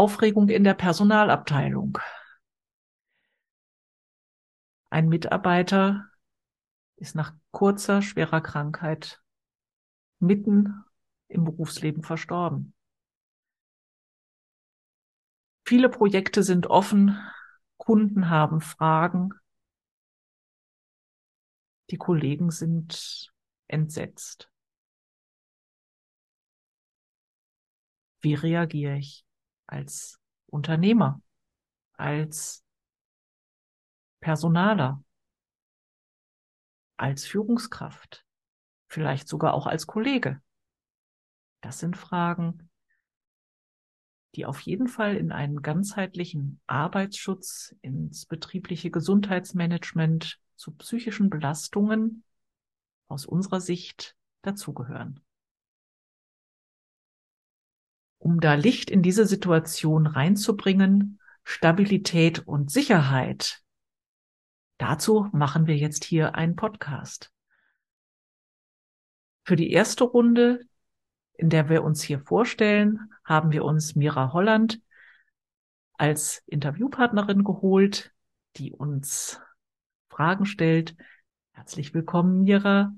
Aufregung in der Personalabteilung. Ein Mitarbeiter ist nach kurzer, schwerer Krankheit mitten im Berufsleben verstorben. Viele Projekte sind offen, Kunden haben Fragen, die Kollegen sind entsetzt. Wie reagiere ich als Unternehmer, als Personaler, als Führungskraft, vielleicht sogar auch als Kollege? Das sind Fragen, die auf jeden Fall in einen ganzheitlichen Arbeitsschutz, ins betriebliche Gesundheitsmanagement, zu psychischen Belastungen aus unserer Sicht dazugehören. Um da Licht in diese Situation reinzubringen, Stabilität und Sicherheit, dazu machen wir jetzt hier einen Podcast. Für die erste Runde, in der wir uns hier vorstellen, haben wir uns Mira Holland als Interviewpartnerin geholt, die uns Fragen stellt. Herzlich willkommen, Mira.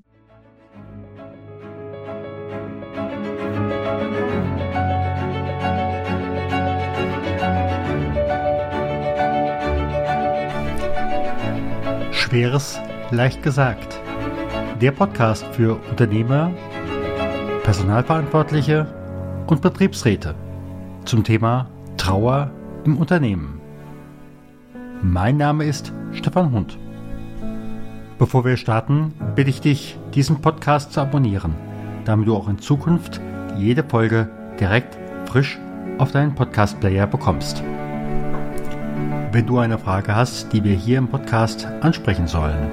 Schweres leicht gesagt. Der Podcast für Unternehmer, Personalverantwortliche und Betriebsräte zum Thema Trauer im Unternehmen. Mein Name ist Stefan Hund. Bevor wir starten, bitte ich dich, diesen Podcast zu abonnieren, damit du auch in Zukunft jede Folge direkt frisch auf deinen Podcast-Player bekommst. Wenn du eine Frage hast, die wir hier im Podcast ansprechen sollen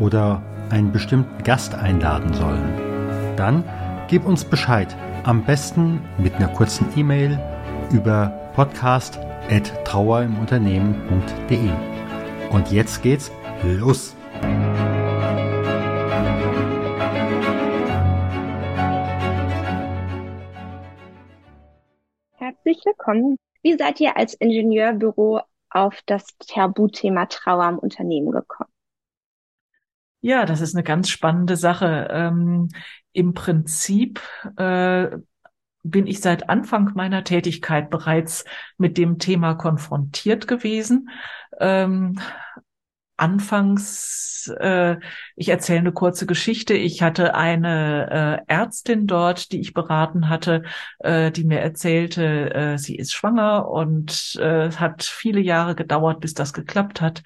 oder einen bestimmten Gast einladen sollen, dann gib uns Bescheid. Am besten mit einer kurzen E-Mail über podcast.trauerimunternehmen.de. Und jetzt geht's los! Herzlich willkommen. Wie seid ihr als Ingenieurbüro auf das Tabuthema Trauer im Unternehmen gekommen? Ja, das ist eine ganz spannende Sache. Ähm, Im Prinzip äh, bin ich seit Anfang meiner Tätigkeit bereits mit dem Thema konfrontiert gewesen. Ähm, anfangs, äh, ich erzähle eine kurze Geschichte. Ich hatte eine äh, Ärztin dort, die ich beraten hatte, äh, die mir erzählte, äh, sie ist schwanger und äh, hat viele Jahre gedauert, bis das geklappt hat.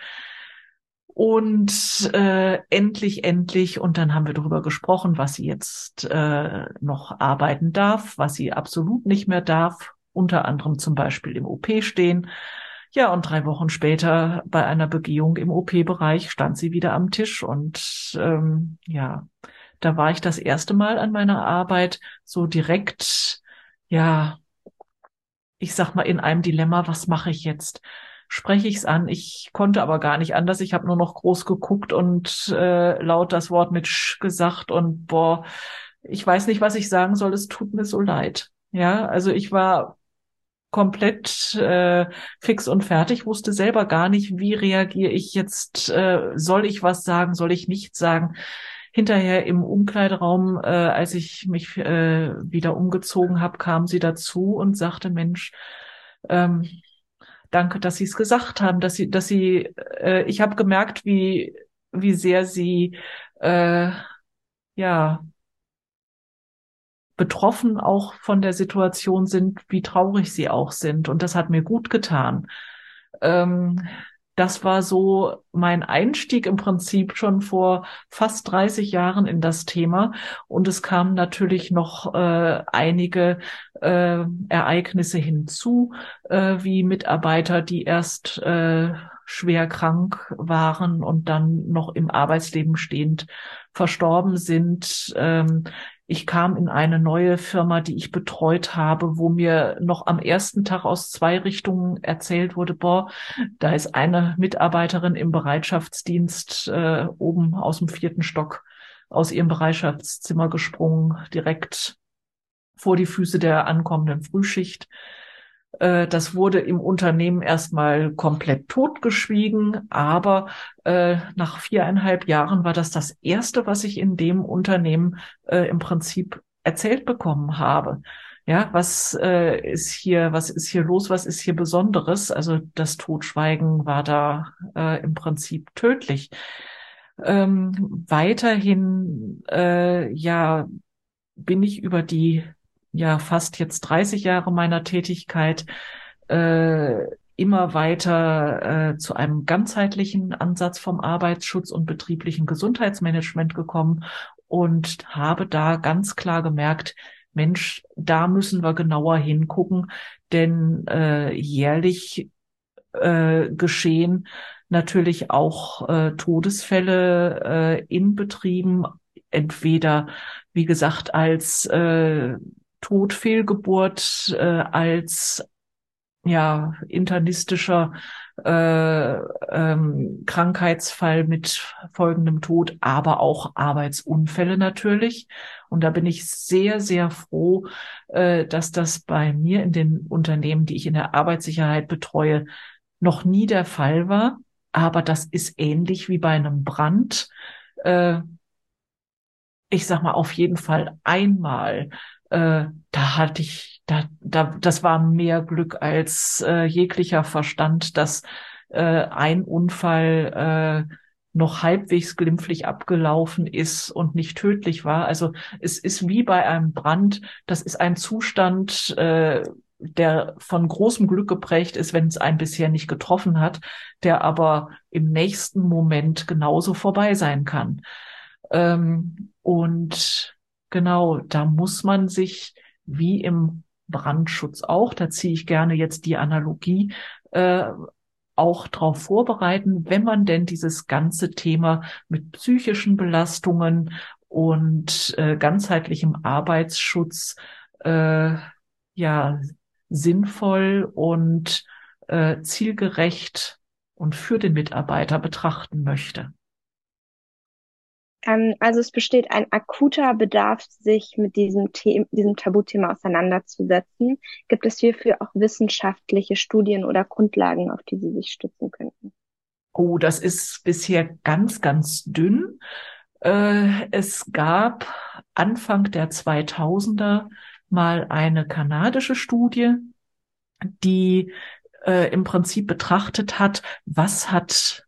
Und äh, endlich, endlich, und dann haben wir darüber gesprochen, was sie jetzt äh, noch arbeiten darf, was sie absolut nicht mehr darf, unter anderem zum Beispiel im OP stehen. Ja, und drei Wochen später bei einer Begehung im OP-Bereich stand sie wieder am Tisch und ähm, ja, da war ich das erste Mal an meiner Arbeit so direkt, ja, ich sag mal in einem Dilemma, was mache ich jetzt? Spreche ich es an? Ich konnte aber gar nicht anders. Ich habe nur noch groß geguckt und äh, laut das Wort mit Sch gesagt und boah, ich weiß nicht, was ich sagen soll. Es tut mir so leid. Ja, also ich war komplett äh, fix und fertig, wusste selber gar nicht, wie reagiere ich jetzt, äh, soll ich was sagen, soll ich nichts sagen. Hinterher im Umkleideraum, äh, als ich mich äh, wieder umgezogen habe, kam sie dazu und sagte, Mensch, ähm, danke, dass Sie es gesagt haben, dass Sie, dass Sie, äh, ich habe gemerkt, wie wie sehr Sie äh, ja betroffen auch von der Situation sind, wie traurig sie auch sind. Und das hat mir gut getan. Ähm, das war so mein Einstieg im Prinzip schon vor fast 30 Jahren in das Thema. Und es kamen natürlich noch äh, einige äh, Ereignisse hinzu, äh, wie Mitarbeiter, die erst äh, schwer krank waren und dann noch im Arbeitsleben stehend verstorben sind. Ähm, ich kam in eine neue Firma, die ich betreut habe, wo mir noch am ersten Tag aus zwei Richtungen erzählt wurde, boah, da ist eine Mitarbeiterin im Bereitschaftsdienst äh, oben aus dem vierten Stock aus ihrem Bereitschaftszimmer gesprungen, direkt vor die Füße der ankommenden Frühschicht. Äh, das wurde im Unternehmen erstmal komplett totgeschwiegen, aber äh, nach viereinhalb Jahren war das das erste, was ich in dem Unternehmen äh, im Prinzip erzählt bekommen habe. Ja, was äh, ist hier, was ist hier los, was ist hier Besonderes? Also das Totschweigen war da äh, im Prinzip tödlich. Ähm, weiterhin, äh, ja, bin ich über die ja fast jetzt 30 Jahre meiner Tätigkeit äh, immer weiter äh, zu einem ganzheitlichen Ansatz vom Arbeitsschutz und betrieblichen Gesundheitsmanagement gekommen und habe da ganz klar gemerkt, Mensch, da müssen wir genauer hingucken, denn äh, jährlich äh, geschehen natürlich auch äh, Todesfälle äh, in Betrieben, entweder, wie gesagt, als äh, Todfehlgeburt, äh, als ja internistischer äh, ähm, Krankheitsfall mit folgendem Tod, aber auch Arbeitsunfälle natürlich. Und da bin ich sehr, sehr froh, äh, dass das bei mir in den Unternehmen, die ich in der Arbeitssicherheit betreue, noch nie der Fall war. Aber das ist ähnlich wie bei einem Brand. Äh, ich sag mal, auf jeden Fall einmal äh, da hatte ich, da, da, das war mehr Glück als äh, jeglicher Verstand, dass äh, ein Unfall äh, noch halbwegs glimpflich abgelaufen ist und nicht tödlich war. Also es ist wie bei einem Brand, das ist ein Zustand, äh, der von großem Glück geprägt ist, wenn es einen bisher nicht getroffen hat, der aber im nächsten Moment genauso vorbei sein kann. Ähm, und Genau, da muss man sich wie im Brandschutz auch, da ziehe ich gerne jetzt die Analogie, äh, auch darauf vorbereiten, wenn man denn dieses ganze Thema mit psychischen Belastungen und äh, ganzheitlichem Arbeitsschutz äh, ja sinnvoll und äh, zielgerecht und für den Mitarbeiter betrachten möchte. Ähm, also es besteht ein akuter Bedarf, sich mit diesem, The diesem Tabuthema auseinanderzusetzen. Gibt es hierfür auch wissenschaftliche Studien oder Grundlagen, auf die Sie sich stützen könnten? Oh, das ist bisher ganz, ganz dünn. Äh, es gab Anfang der 2000er mal eine kanadische Studie, die äh, im Prinzip betrachtet hat, was hat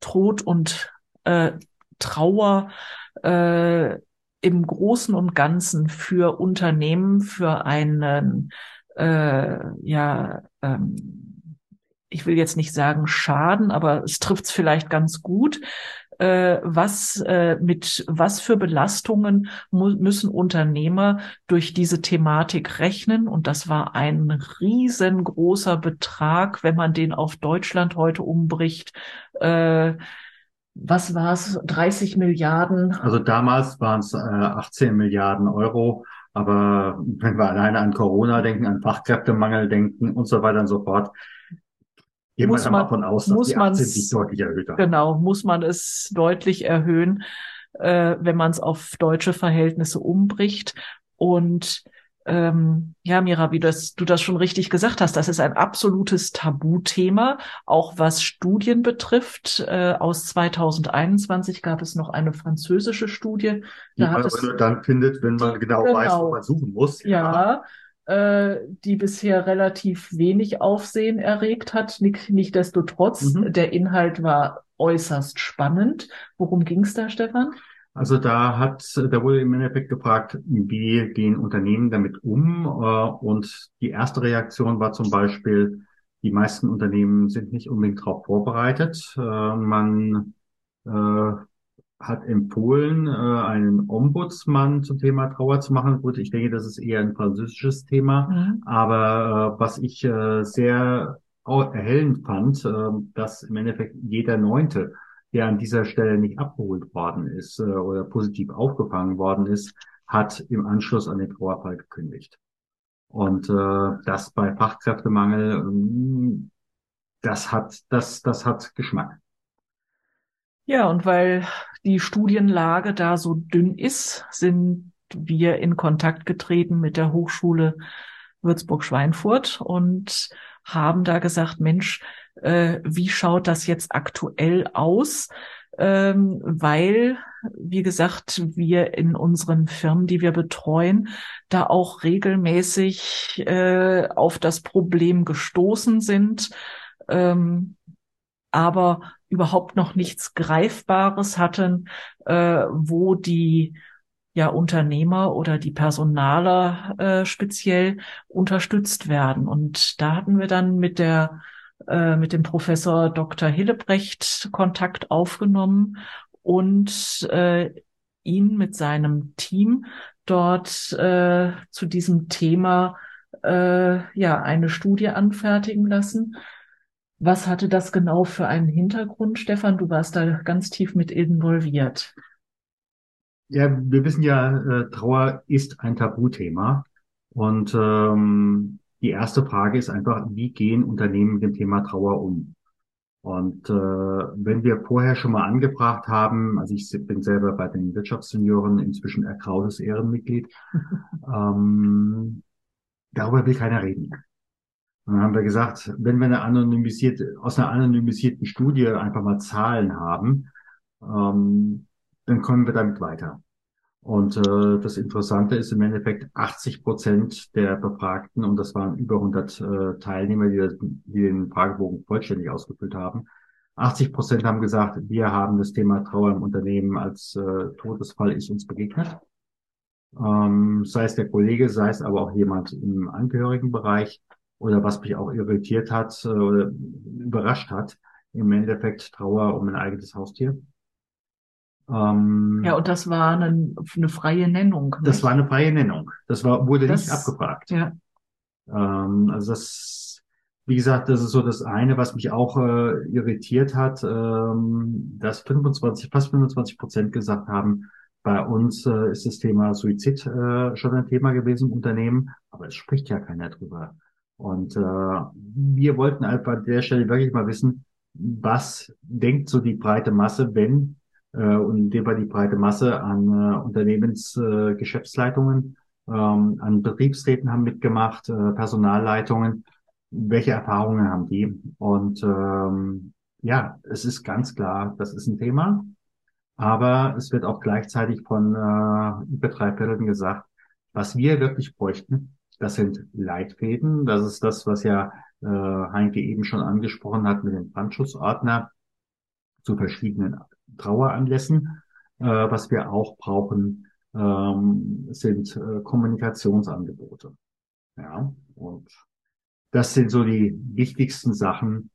Tod und äh, Trauer äh, im Großen und Ganzen für Unternehmen, für einen, äh, ja, ähm, ich will jetzt nicht sagen Schaden, aber es trifft es vielleicht ganz gut. Äh, was äh, mit was für Belastungen müssen Unternehmer durch diese Thematik rechnen? Und das war ein riesengroßer Betrag, wenn man den auf Deutschland heute umbricht. Äh, was war es, 30 Milliarden? Also damals waren es äh, 18 Milliarden Euro. Aber wenn wir alleine an Corona denken, an Fachkräftemangel denken und so weiter und so fort, gehen muss wir man, davon aus, dass die 18 sich deutlich erhöht haben. Genau, muss man es deutlich erhöhen, äh, wenn man es auf deutsche Verhältnisse umbricht. Und ähm, ja, Mira, wie das, du das schon richtig gesagt hast, das ist ein absolutes Tabuthema, auch was Studien betrifft. Äh, aus 2021 gab es noch eine französische Studie. Da die man es, dann findet, wenn man genau, genau weiß, wo man suchen muss. Ja, ja äh, die bisher relativ wenig Aufsehen erregt hat. Nicht, Nichtsdestotrotz, mhm. der Inhalt war äußerst spannend. Worum ging es da, Stefan? Also da hat, da wurde im Endeffekt gefragt, wie gehen Unternehmen damit um? Äh, und die erste Reaktion war zum Beispiel, die meisten Unternehmen sind nicht unbedingt darauf vorbereitet. Äh, man äh, hat empfohlen, einen Ombudsmann zum Thema Trauer zu machen. Gut, ich denke, das ist eher ein französisches Thema. Mhm. Aber was ich sehr erhellend fand, dass im Endeffekt jeder Neunte der an dieser Stelle nicht abgeholt worden ist äh, oder positiv aufgefangen worden ist, hat im Anschluss an den Trauerfall gekündigt. Und äh, das bei Fachkräftemangel, ähm, das hat, das, das hat Geschmack. Ja, und weil die Studienlage da so dünn ist, sind wir in Kontakt getreten mit der Hochschule Würzburg-Schweinfurt und haben da gesagt, Mensch, äh, wie schaut das jetzt aktuell aus? Ähm, weil, wie gesagt, wir in unseren Firmen, die wir betreuen, da auch regelmäßig äh, auf das Problem gestoßen sind, ähm, aber überhaupt noch nichts Greifbares hatten, äh, wo die ja Unternehmer oder die Personaler äh, speziell unterstützt werden. Und da hatten wir dann mit der äh, mit dem Professor Dr. Hillebrecht Kontakt aufgenommen und äh, ihn mit seinem Team dort äh, zu diesem Thema äh, ja eine Studie anfertigen lassen. Was hatte das genau für einen Hintergrund, Stefan? Du warst da ganz tief mit involviert. Ja, wir wissen ja, äh, Trauer ist ein Tabuthema. Und ähm, die erste Frage ist einfach, wie gehen Unternehmen mit dem Thema Trauer um? Und äh, wenn wir vorher schon mal angebracht haben, also ich bin selber bei den Wirtschaftssenioren inzwischen ergrautes Ehrenmitglied, ähm, darüber will keiner reden. Und dann haben wir gesagt, wenn wir eine anonymisierte, aus einer anonymisierten Studie einfach mal Zahlen haben, ähm, dann kommen wir damit weiter. Und äh, das Interessante ist im Endeffekt 80 Prozent der Befragten, und das waren über 100 äh, Teilnehmer, die, die den Fragebogen vollständig ausgefüllt haben, 80 Prozent haben gesagt, wir haben das Thema Trauer im Unternehmen als äh, Todesfall ist uns begegnet. Ähm, sei es der Kollege, sei es aber auch jemand im Angehörigenbereich oder was mich auch irritiert hat äh, oder überrascht hat, im Endeffekt Trauer um ein eigenes Haustier. Ähm, ja, und das war eine, eine freie Nennung. Nicht? Das war eine freie Nennung. Das war, wurde das, nicht abgefragt. Ja. Ähm, also das, wie gesagt, das ist so das eine, was mich auch äh, irritiert hat, ähm, dass 25, fast 25 Prozent gesagt haben, bei uns äh, ist das Thema Suizid äh, schon ein Thema gewesen im Unternehmen, aber es spricht ja keiner drüber. Und äh, wir wollten einfach an der Stelle wirklich mal wissen, was denkt so die breite Masse, wenn und in dem Fall die breite Masse an äh, Unternehmensgeschäftsleitungen, äh, ähm, an Betriebsräten haben mitgemacht, äh, Personalleitungen. Welche Erfahrungen haben die? Und ähm, ja, es ist ganz klar, das ist ein Thema. Aber es wird auch gleichzeitig von äh, über drei Vierteln gesagt, was wir wirklich bräuchten, das sind Leitfäden. Das ist das, was ja äh, Heinke eben schon angesprochen hat mit dem Brandschutzordner zu verschiedenen Traueranlässen. Äh, was wir auch brauchen, ähm, sind äh, Kommunikationsangebote. Ja, und das sind so die wichtigsten Sachen,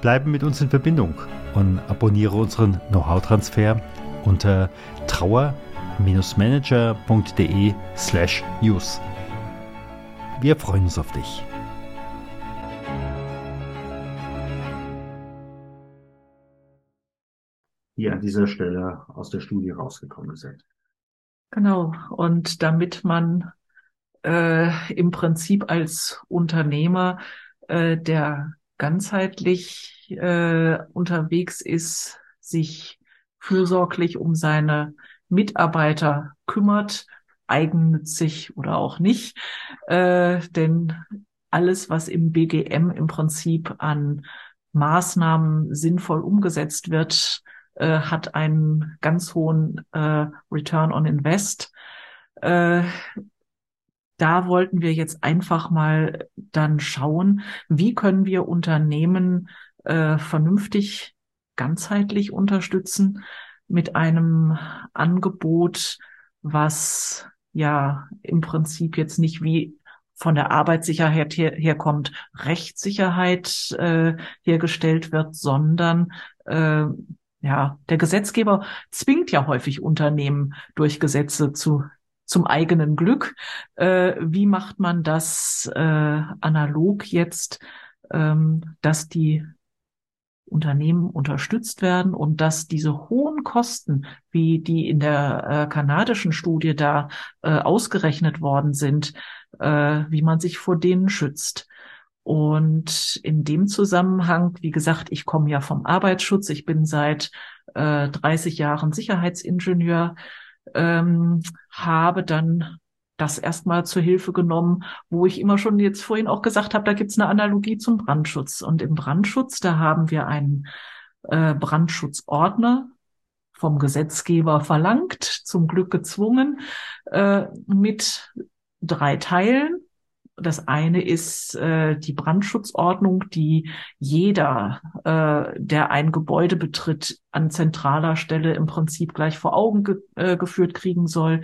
Bleibe mit uns in Verbindung und abonniere unseren Know-how-Transfer unter Trauer manager.de slash news. Wir freuen uns auf dich. Die an dieser Stelle aus der Studie rausgekommen sind. Genau. Und damit man äh, im Prinzip als Unternehmer, äh, der ganzheitlich äh, unterwegs ist, sich fürsorglich um seine Mitarbeiter kümmert, eigennützig oder auch nicht. Äh, denn alles, was im BGM im Prinzip an Maßnahmen sinnvoll umgesetzt wird, äh, hat einen ganz hohen äh, Return on Invest. Äh, da wollten wir jetzt einfach mal dann schauen, wie können wir Unternehmen äh, vernünftig ganzheitlich unterstützen, mit einem Angebot, was ja im Prinzip jetzt nicht wie von der Arbeitssicherheit her, herkommt, Rechtssicherheit äh, hergestellt wird, sondern äh, ja, der Gesetzgeber zwingt ja häufig Unternehmen durch Gesetze zu zum eigenen Glück. Äh, wie macht man das äh, analog jetzt, ähm, dass die Unternehmen unterstützt werden und dass diese hohen Kosten, wie die in der äh, kanadischen Studie da äh, ausgerechnet worden sind, äh, wie man sich vor denen schützt. Und in dem Zusammenhang, wie gesagt, ich komme ja vom Arbeitsschutz, ich bin seit äh, 30 Jahren Sicherheitsingenieur, ähm, habe dann das erstmal zur Hilfe genommen, wo ich immer schon jetzt vorhin auch gesagt habe, da gibt's eine Analogie zum Brandschutz. Und im Brandschutz, da haben wir einen äh, Brandschutzordner vom Gesetzgeber verlangt, zum Glück gezwungen, äh, mit drei Teilen. Das eine ist äh, die Brandschutzordnung, die jeder, äh, der ein Gebäude betritt, an zentraler Stelle im Prinzip gleich vor Augen ge äh, geführt kriegen soll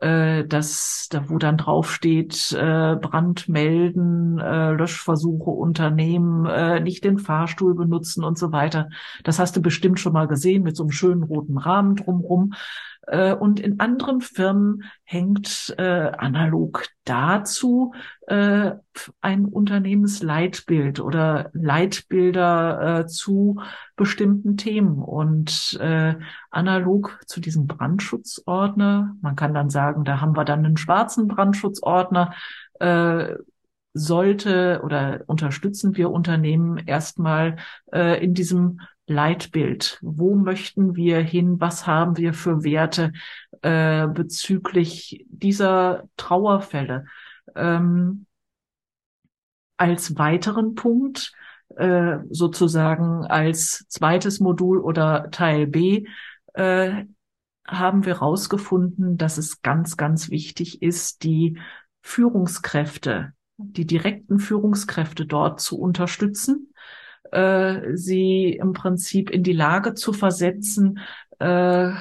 äh, dass da wo dann draufsteht, äh, Brand melden, äh, Löschversuche unternehmen, äh, nicht den Fahrstuhl benutzen und so weiter. Das hast du bestimmt schon mal gesehen mit so einem schönen roten Rahmen drumrum. Äh, und in anderen Firmen hängt äh, analog dazu äh, ein Unternehmensleitbild oder Leitbilder äh, zu bestimmten Themen. Und äh, analog zu diesem Brandschutzordner, man kann dann sagen, da haben wir dann einen schwarzen Brandschutzordner, äh, sollte oder unterstützen wir Unternehmen erstmal äh, in diesem Leitbild. Wo möchten wir hin? Was haben wir für Werte äh, bezüglich dieser Trauerfälle? Ähm, als weiteren Punkt, äh, sozusagen als zweites Modul oder Teil B, äh, haben wir herausgefunden, dass es ganz, ganz wichtig ist, die Führungskräfte, die direkten Führungskräfte dort zu unterstützen äh, sie im Prinzip in die Lage zu versetzen, äh,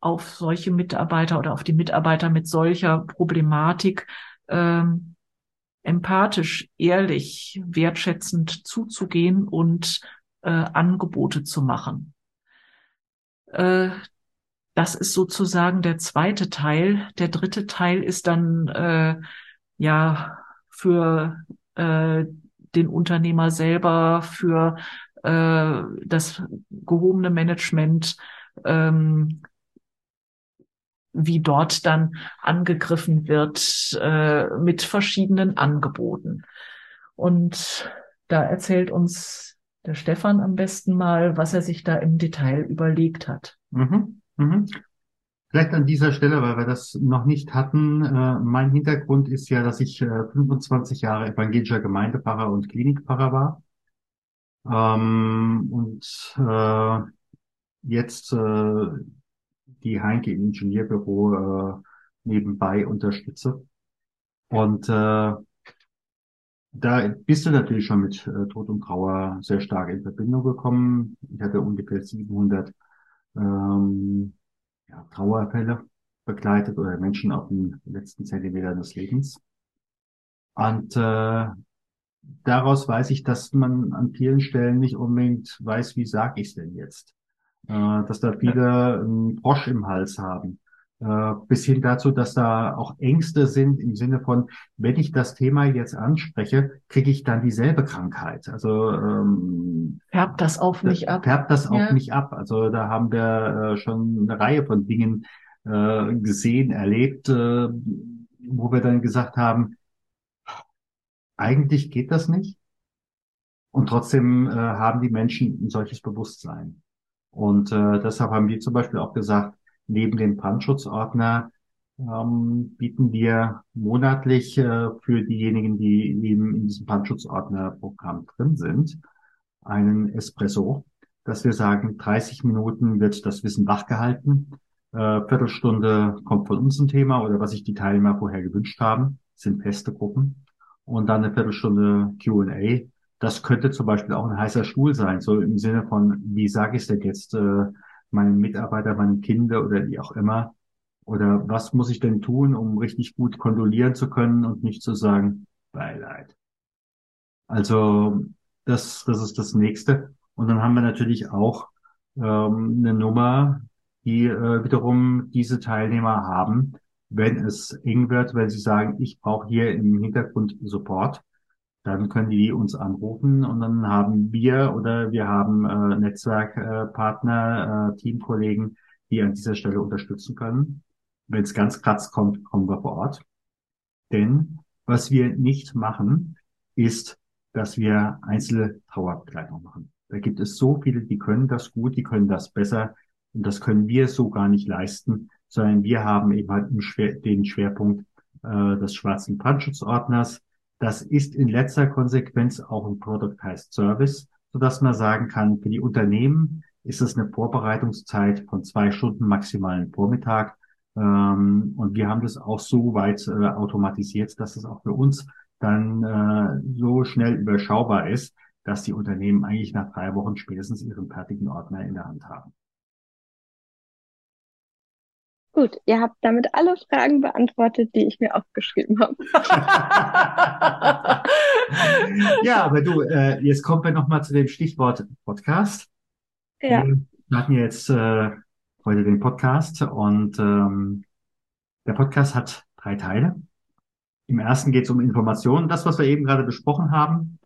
auf solche Mitarbeiter oder auf die Mitarbeiter mit solcher Problematik äh, empathisch, ehrlich, wertschätzend zuzugehen und äh, Angebote zu machen. Äh, das ist sozusagen der zweite Teil. Der dritte Teil ist dann äh, ja für äh, den Unternehmer selber, für äh, das gehobene Management, ähm, wie dort dann angegriffen wird äh, mit verschiedenen Angeboten. Und da erzählt uns der Stefan am besten mal, was er sich da im Detail überlegt hat. Mhm. Mhm. Vielleicht an dieser Stelle, weil wir das noch nicht hatten. Äh, mein Hintergrund ist ja, dass ich äh, 25 Jahre evangelischer Gemeindepfarrer und Klinikpfarrer war. Ähm, und äh, jetzt äh, die Heinke Ingenieurbüro äh, nebenbei unterstütze. Und äh, da bist du natürlich schon mit äh, Tod und Trauer sehr stark in Verbindung gekommen. Ich hatte ungefähr 700 ähm, ja, Trauerfälle begleitet oder Menschen auf den letzten Zentimetern des Lebens. Und äh, daraus weiß ich, dass man an vielen Stellen nicht unbedingt weiß, wie sage ich es denn jetzt. Äh, dass da viele einen Frosch im Hals haben. Äh, bis hin dazu, dass da auch Ängste sind im Sinne von, wenn ich das Thema jetzt anspreche, kriege ich dann dieselbe Krankheit. Also ähm, färbt das auf mich ab. Färbt das auf ja. mich ab. Also da haben wir äh, schon eine Reihe von Dingen äh, gesehen, erlebt, äh, wo wir dann gesagt haben, eigentlich geht das nicht. Und trotzdem äh, haben die Menschen ein solches Bewusstsein. Und äh, deshalb haben wir zum Beispiel auch gesagt, Neben dem Brandschutzordner ähm, bieten wir monatlich äh, für diejenigen, die eben in diesem Brandschutzordnerprogramm drin sind, einen Espresso, dass wir sagen, 30 Minuten wird das Wissen wachgehalten, äh, Viertelstunde kommt von uns ein Thema oder was sich die Teilnehmer vorher gewünscht haben, sind feste Gruppen und dann eine Viertelstunde Q&A. Das könnte zum Beispiel auch ein heißer Stuhl sein, so im Sinne von, wie sage ich es denn jetzt, äh, meinen Mitarbeiter, meinen Kinder oder wie auch immer? Oder was muss ich denn tun, um richtig gut kondolieren zu können und nicht zu sagen, Beileid. Also das, das ist das nächste. Und dann haben wir natürlich auch ähm, eine Nummer, die äh, wiederum diese Teilnehmer haben, wenn es eng wird, wenn sie sagen, ich brauche hier im Hintergrund Support, dann können die uns anrufen und dann haben wir oder wir haben äh, Netzwerkpartner, äh, Teamkollegen, die an dieser Stelle unterstützen können. Wenn es ganz kratz kommt, kommen wir vor Ort. Denn was wir nicht machen, ist dass wir einzelne Trauerbegleitung machen. Da gibt es so viele, die können das gut, die können das besser und das können wir so gar nicht leisten, sondern wir haben eben halt den Schwerpunkt äh, des schwarzen Brandschutzordners. Das ist in letzter Konsequenz auch ein Product heißt Service, sodass man sagen kann, für die Unternehmen ist es eine Vorbereitungszeit von zwei Stunden maximalen Vormittag. Ähm, und wir haben das auch so weit äh, automatisiert, dass es auch für uns dann äh, so schnell überschaubar ist, dass die Unternehmen eigentlich nach drei Wochen spätestens ihren fertigen Ordner in der Hand haben. Gut, ihr habt damit alle Fragen beantwortet, die ich mir aufgeschrieben habe. ja, aber du, äh, jetzt kommen wir nochmal zu dem Stichwort Podcast. Ja. Wir hatten jetzt äh, heute den Podcast und ähm, der Podcast hat drei Teile. Im ersten geht es um Informationen, das, was wir eben gerade besprochen haben.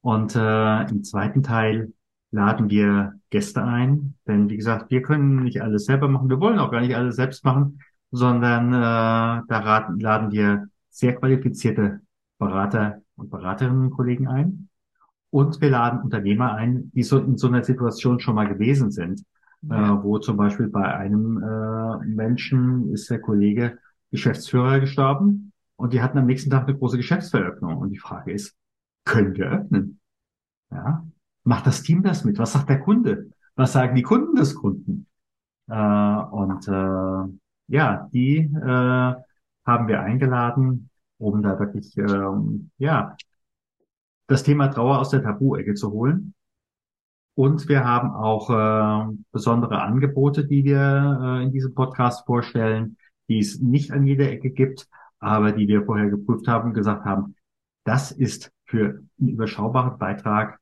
Und äh, im zweiten Teil laden wir Gäste ein, denn wie gesagt, wir können nicht alles selber machen, wir wollen auch gar nicht alles selbst machen, sondern äh, da raten, laden wir sehr qualifizierte Berater und Beraterinnen und Kollegen ein. Und wir laden Unternehmer ein, die so in so einer Situation schon mal gewesen sind, ja. äh, wo zum Beispiel bei einem äh, Menschen ist der Kollege Geschäftsführer gestorben und die hatten am nächsten Tag eine große Geschäftsveröffnung. Und die Frage ist, können wir öffnen? Ja, macht das Team das mit? Was sagt der Kunde? Was sagen die Kunden des Kunden? Äh, und äh, ja, die äh, haben wir eingeladen, um da wirklich ähm, ja das Thema Trauer aus der Tabu-Ecke zu holen. Und wir haben auch äh, besondere Angebote, die wir äh, in diesem Podcast vorstellen, die es nicht an jeder Ecke gibt, aber die wir vorher geprüft haben und gesagt haben, das ist für einen überschaubaren Beitrag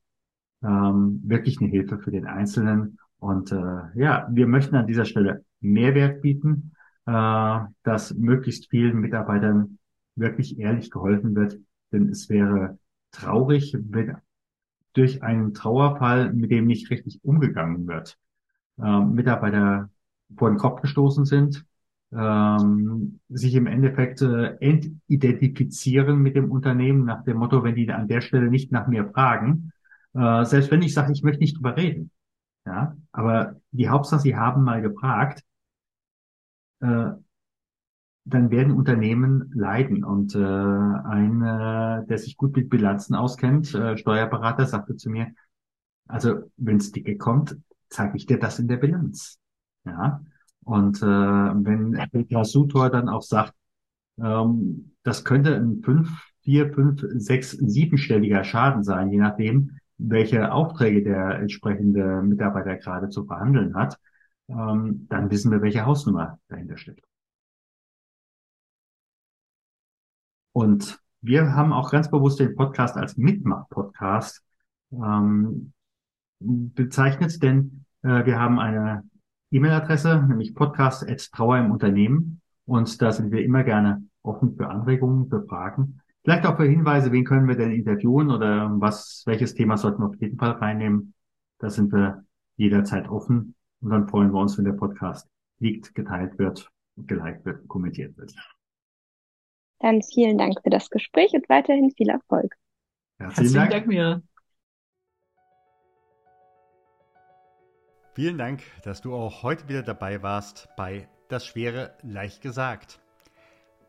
ähm, wirklich eine Hilfe für den Einzelnen. Und äh, ja, wir möchten an dieser Stelle Mehrwert bieten, äh, dass möglichst vielen Mitarbeitern wirklich ehrlich geholfen wird. Denn es wäre traurig, wenn durch einen Trauerfall, mit dem nicht richtig umgegangen wird, äh, Mitarbeiter vor den Kopf gestoßen sind, ähm, sich im Endeffekt äh, entidentifizieren mit dem Unternehmen nach dem Motto, wenn die an der Stelle nicht nach mir fragen, äh, selbst wenn ich sage, ich möchte nicht drüber reden, ja, aber die Hauptsache, sie haben mal gefragt, äh, dann werden Unternehmen leiden. Und äh, ein, äh, der sich gut mit Bilanzen auskennt, äh, Steuerberater, sagte zu mir, also wenn es dicke kommt, zeige ich dir das in der Bilanz. Ja. Und äh, wenn Petra Sutor dann auch sagt, ähm, das könnte ein fünf, vier, fünf, sechs, siebenstelliger Schaden sein, je nachdem, welche Aufträge der entsprechende Mitarbeiter gerade zu verhandeln hat, ähm, dann wissen wir, welche Hausnummer dahinter steckt. Und wir haben auch ganz bewusst den Podcast als Mitmach-Podcast ähm, bezeichnet, denn äh, wir haben eine E-Mail-Adresse, nämlich podcast.trauer im Unternehmen. Und da sind wir immer gerne offen für Anregungen, für Fragen. Vielleicht auch für Hinweise, wen können wir denn interviewen oder was, welches Thema sollten wir auf jeden Fall reinnehmen. Da sind wir jederzeit offen. Und dann freuen wir uns, wenn der Podcast liegt, geteilt wird, geliked wird, kommentiert wird. Dann vielen Dank für das Gespräch und weiterhin viel Erfolg. Herzlichen, Dank. Dank mir. Vielen Dank, dass du auch heute wieder dabei warst bei Das Schwere leicht gesagt.